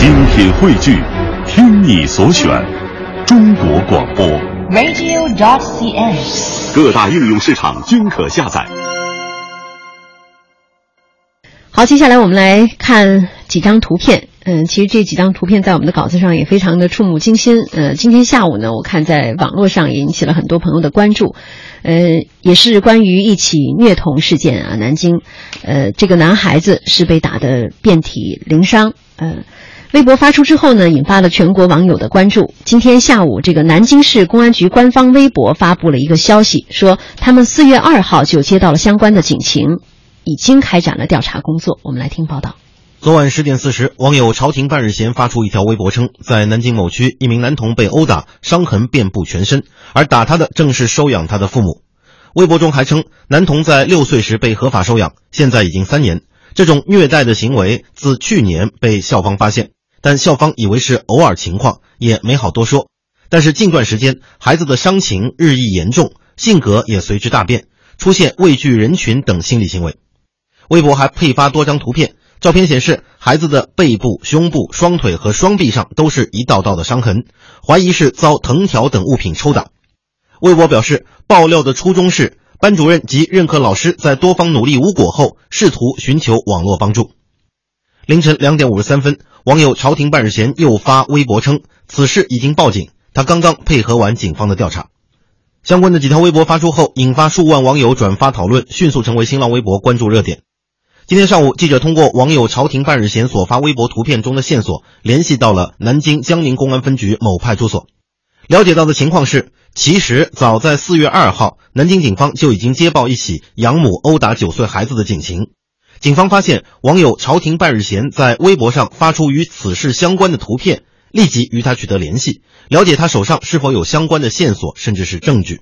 精品汇聚，听你所选，中国广播。radio.dot.cn，。各大应用市场均可下载。好，接下来我们来看几张图片。嗯，其实这几张图片在我们的稿子上也非常的触目惊心。呃，今天下午呢，我看在网络上也引起了很多朋友的关注。呃，也是关于一起虐童事件啊，南京，呃，这个男孩子是被打得遍体鳞伤。呃，微博发出之后呢，引发了全国网友的关注。今天下午，这个南京市公安局官方微博发布了一个消息，说他们四月二号就接到了相关的警情，已经开展了调查工作。我们来听报道。昨晚十点四十，网友朝廷半日闲发出一条微博称，在南京某区，一名男童被殴打，伤痕遍布全身，而打他的正是收养他的父母。微博中还称，男童在六岁时被合法收养，现在已经三年。这种虐待的行为自去年被校方发现，但校方以为是偶尔情况，也没好多说。但是近段时间，孩子的伤情日益严重，性格也随之大变，出现畏惧人群等心理行为。微博还配发多张图片。照片显示，孩子的背部、胸部、双腿和双臂上都是一道道的伤痕，怀疑是遭藤条等物品抽打。微博表示，爆料的初衷是班主任及任课老师在多方努力无果后，试图寻求网络帮助。凌晨两点五十三分，网友朝廷半日闲又发微博称，此事已经报警，他刚刚配合完警方的调查。相关的几条微博发出后，引发数万网友转发讨论，迅速成为新浪微博关注热点。今天上午，记者通过网友朝廷半日闲所发微博图片中的线索，联系到了南京江宁公安分局某派出所。了解到的情况是，其实早在四月二号，南京警方就已经接报一起养母殴打九岁孩子的警情。警方发现网友朝廷半日闲在微博上发出与此事相关的图片，立即与他取得联系，了解他手上是否有相关的线索，甚至是证据。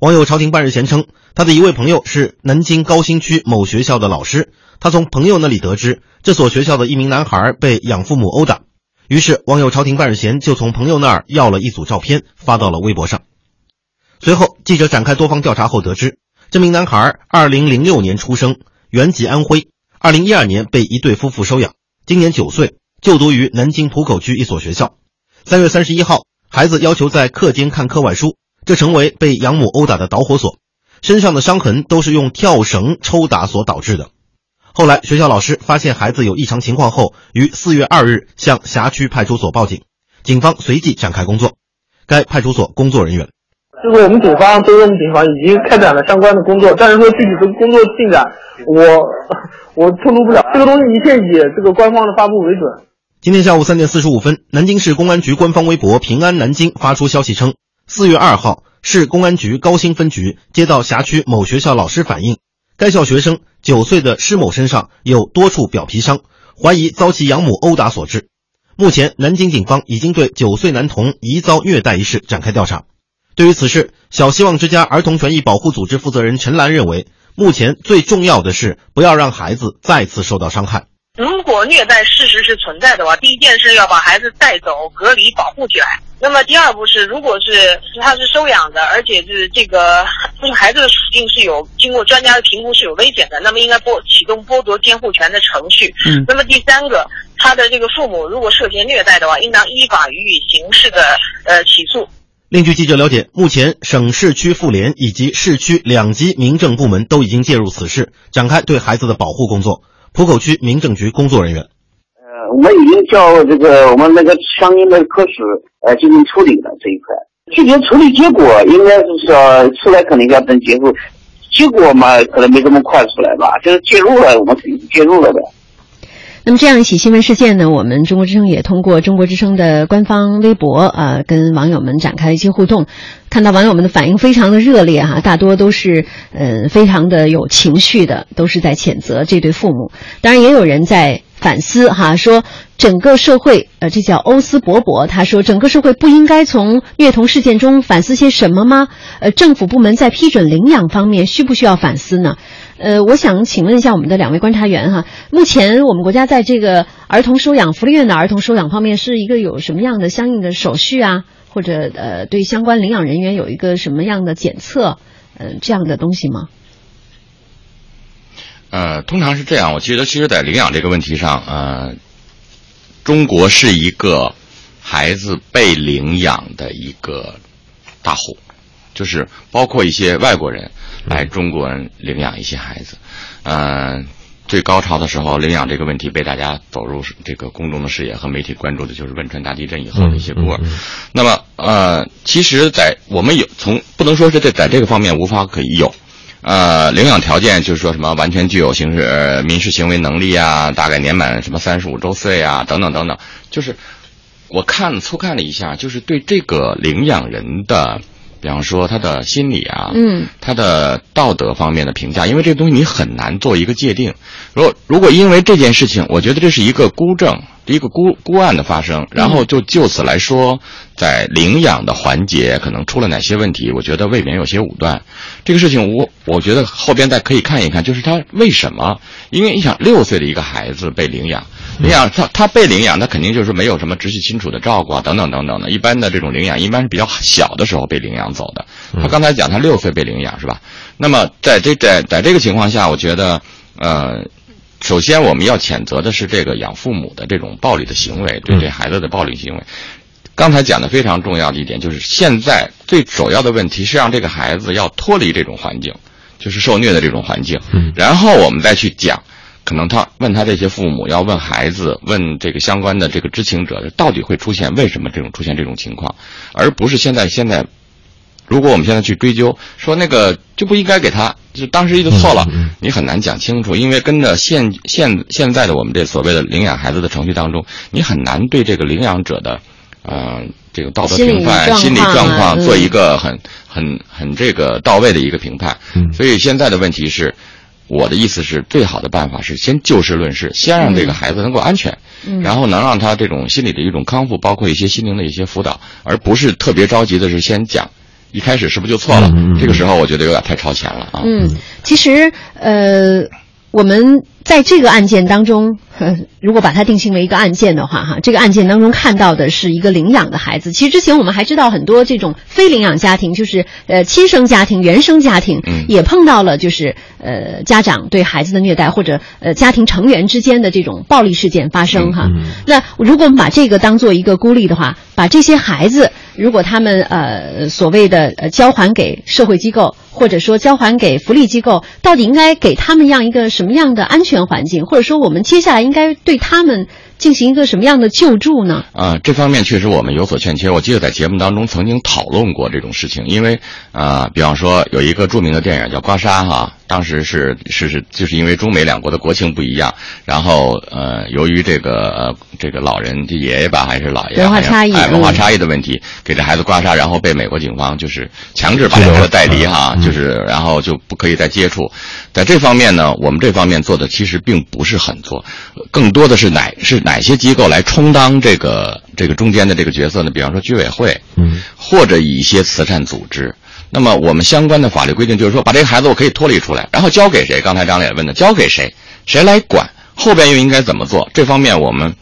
网友朝廷半日闲称，他的一位朋友是南京高新区某学校的老师。他从朋友那里得知，这所学校的一名男孩被养父母殴打。于是，网友朝廷半日闲就从朋友那儿要了一组照片，发到了微博上。随后，记者展开多方调查后得知，这名男孩2006年出生，原籍安徽，2012年被一对夫妇收养，今年九岁，就读于南京浦口区一所学校。3月31号，孩子要求在课间看课外书。这成为被养母殴打的导火索，身上的伤痕都是用跳绳抽打所导致的。后来，学校老师发现孩子有异常情况后，于四月二日向辖区派出所报警，警方随即展开工作。该派出所工作人员，就是我们警方，周中警方已经开展了相关的工作，但是说具体的工作进展，我 我透露不了。这个东西一切以这个官方的发布为准。今天下午三点四十五分，南京市公安局官方微博“平安南京”发出消息称。四月二号，市公安局高新分局接到辖区某学校老师反映，该校学生九岁的施某身上有多处表皮伤，怀疑遭其养母殴打所致。目前，南京警方已经对九岁男童疑遭虐待一事展开调查。对于此事，小希望之家儿童权益保护组织负责人陈兰认为，目前最重要的是不要让孩子再次受到伤害。如果虐待事实是存在的话，第一件事要把孩子带走、隔离、保护起来。那么第二步是，如果是他是收养的，而且是这个这个孩子的处境是有经过专家的评估是有危险的，那么应该剥启动剥夺监护权的程序。嗯。那么第三个，他的这个父母如果涉嫌虐待的话，应当依法予以刑事的呃起诉。另据记者了解，目前省市区妇联以及市区两级民政部门都已经介入此事，展开对孩子的保护工作。浦口区民政局工作人员。呃，我们已经叫这个我们那个相应的科室呃进行处理了这一块。具体处理结果应该是说出来肯定要等结果，结果嘛可能没这么快出来吧，就是介入了，我们肯定介入了的。那么这样一起新闻事件呢，我们中国之声也通过中国之声的官方微博啊、呃，跟网友们展开了一些互动，看到网友们的反应非常的热烈哈、大多都是呃非常的有情绪的，都是在谴责这对父母。当然也有人在反思哈，说整个社会呃，这叫欧斯伯伯，他说整个社会不应该从虐童事件中反思些什么吗？呃，政府部门在批准领养方面需不需要反思呢？呃，我想请问一下我们的两位观察员哈，目前我们国家在这个儿童收养福利院的儿童收养方面是一个有什么样的相应的手续啊，或者呃对相关领养人员有一个什么样的检测，呃这样的东西吗？呃，通常是这样，我觉得其实，在领养这个问题上，呃，中国是一个孩子被领养的一个大户，就是包括一些外国人来中国领养一些孩子，嗯。最高潮的时候，领养这个问题被大家走入这个公众的视野和媒体关注的，就是汶川大地震以后的一些孤儿。那么，呃，其实，在我们有从不能说是在在这个方面无法可以有，呃，领养条件就是说什么完全具有刑事民事行为能力啊，大概年满什么三十五周岁啊，等等等等。就是我看粗看了一下，就是对这个领养人的。比方说他的心理啊，嗯，他的道德方面的评价，因为这个东西你很难做一个界定。如果如果因为这件事情，我觉得这是一个孤证，一个孤孤案的发生，然后就就此来说，在领养的环节可能出了哪些问题，我觉得未免有些武断。这个事情我我觉得后边再可以看一看，就是他为什么？因为你想六岁的一个孩子被领养。领养他，他被领养，他肯定就是没有什么直系亲属的照顾啊，等等等等的。一般的这种领养，一般是比较小的时候被领养走的。他刚才讲他六岁被领养是吧？那么在这在在这个情况下，我觉得，呃，首先我们要谴责的是这个养父母的这种暴力的行为，对这孩子的暴力行为。刚才讲的非常重要的一点就是，现在最首要的问题是让这个孩子要脱离这种环境，就是受虐的这种环境，然后我们再去讲。可能他问他这些父母，要问孩子，问这个相关的这个知情者，到底会出现为什么这种出现这种情况，而不是现在现在，如果我们现在去追究，说那个就不应该给他，就当时就错了，你很难讲清楚，因为跟着现现现在的我们这所谓的领养孩子的程序当中，你很难对这个领养者的，呃，这个道德评判、心理状况做一个很很很这个到位的一个评判，所以现在的问题是。我的意思是，最好的办法是先就事论事，先让这个孩子能够安全，然后能让他这种心理的一种康复，包括一些心灵的一些辅导，而不是特别着急的是先讲，一开始是不是就错了？这个时候我觉得有点太超前了啊。嗯，其实呃。我们在这个案件当中，如果把它定性为一个案件的话，哈，这个案件当中看到的是一个领养的孩子。其实之前我们还知道很多这种非领养家庭，就是呃亲生家庭、原生家庭，也碰到了就是呃家长对孩子的虐待，或者呃家庭成员之间的这种暴力事件发生哈。那如果我们把这个当做一个孤立的话，把这些孩子。如果他们呃所谓的呃交还给社会机构，或者说交还给福利机构，到底应该给他们样一个什么样的安全环境？或者说我们接下来应该对他们？进行一个什么样的救助呢？啊，这方面确实我们有所欠缺。我记得在节目当中曾经讨论过这种事情，因为啊，比方说有一个著名的电影叫《刮痧》哈，当时是是是，就是因为中美两国的国情不一样，然后呃，由于这个呃这个老人这爷爷吧还是姥爷，文化差异，哎，文化差异的问题，给这孩子刮痧，然后被美国警方就是强制把孩子带离哈，就是然后就不可以再接触。在这方面呢，我们这方面做的其实并不是很多，更多的是哪是。哪些机构来充当这个这个中间的这个角色呢？比方说居委会，嗯，或者一些慈善组织。那么我们相关的法律规定就是说，把这个孩子我可以脱离出来，然后交给谁？刚才张磊问的，交给谁？谁来管？后边又应该怎么做？这方面我们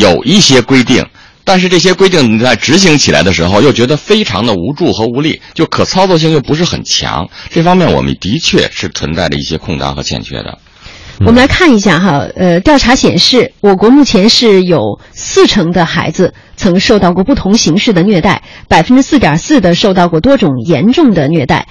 有一些规定，但是这些规定你在执行起来的时候又觉得非常的无助和无力，就可操作性又不是很强。这方面我们的确是存在着一些空档和欠缺的。我们来看一下哈，呃，调查显示，我国目前是有四成的孩子曾受到过不同形式的虐待，百分之四点四的受到过多种严重的虐待，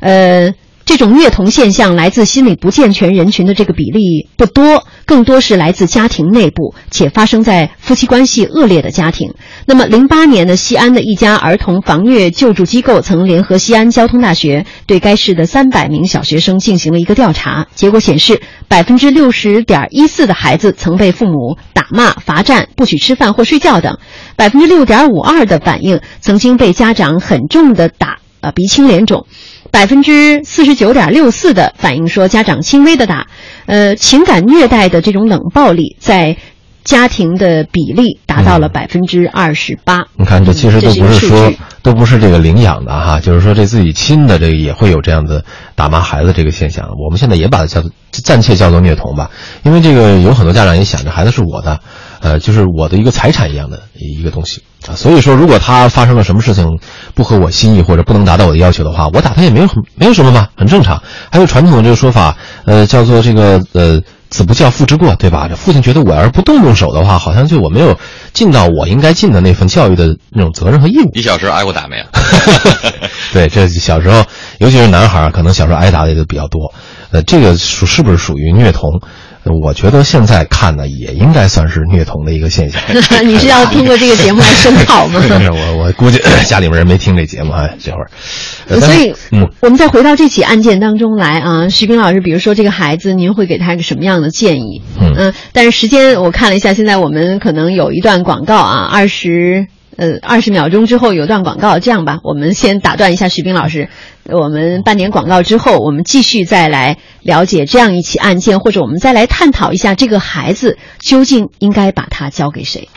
呃。这种虐童现象来自心理不健全人群的这个比例不多，更多是来自家庭内部，且发生在夫妻关系恶劣的家庭。那么，零八年呢，西安的一家儿童防虐救助机构曾联合西安交通大学，对该市的三百名小学生进行了一个调查，结果显示，百分之六十点一四的孩子曾被父母打骂、罚站、不许吃饭或睡觉等，百分之六点五二的反映曾经被家长很重的打，呃，鼻青脸肿。百分之四十九点六四的反映说，家长轻微的打，呃，情感虐待的这种冷暴力在家庭的比例达到了百分之二十八。你看，这其实都不是说都不是这个领养的哈，就是说这自己亲的这个也会有这样的打骂孩子这个现象。我们现在也把它叫做暂且叫做虐童吧，因为这个有很多家长也想着孩子是我的。呃，就是我的一个财产一样的一个东西啊，所以说，如果他发生了什么事情不合我心意或者不能达到我的要求的话，我打他也没有很没有什么嘛，很正常。还有传统的这个说法，呃，叫做这个呃子不教父之过，对吧？这父亲觉得我要是不动动手的话，好像就我没有尽到我应该尽的那份教育的那种责任和义务。你小时候挨过打没有？对，这小时候，尤其是男孩儿，可能小时候挨打的也就比较多。呃，这个属是不是属于虐童？呃我觉得现在看呢，也应该算是虐童的一个现象。你是要通过这个节目来声讨吗？我，我估计家里面人没听这节目啊，这会儿。呃所以，嗯，我们再回到这起案件当中来啊，徐斌老师，比如说这个孩子，您会给他一个什么样的建议？嗯但是时间我看了一下，现在我们可能有一段广告啊，二十呃二十秒钟之后有段广告，这样吧，我们先打断一下徐斌老师，我们半年广告之后，我们继续再来了解这样一起案件，或者我们再来探讨一下这个孩子究竟应该把他交给谁。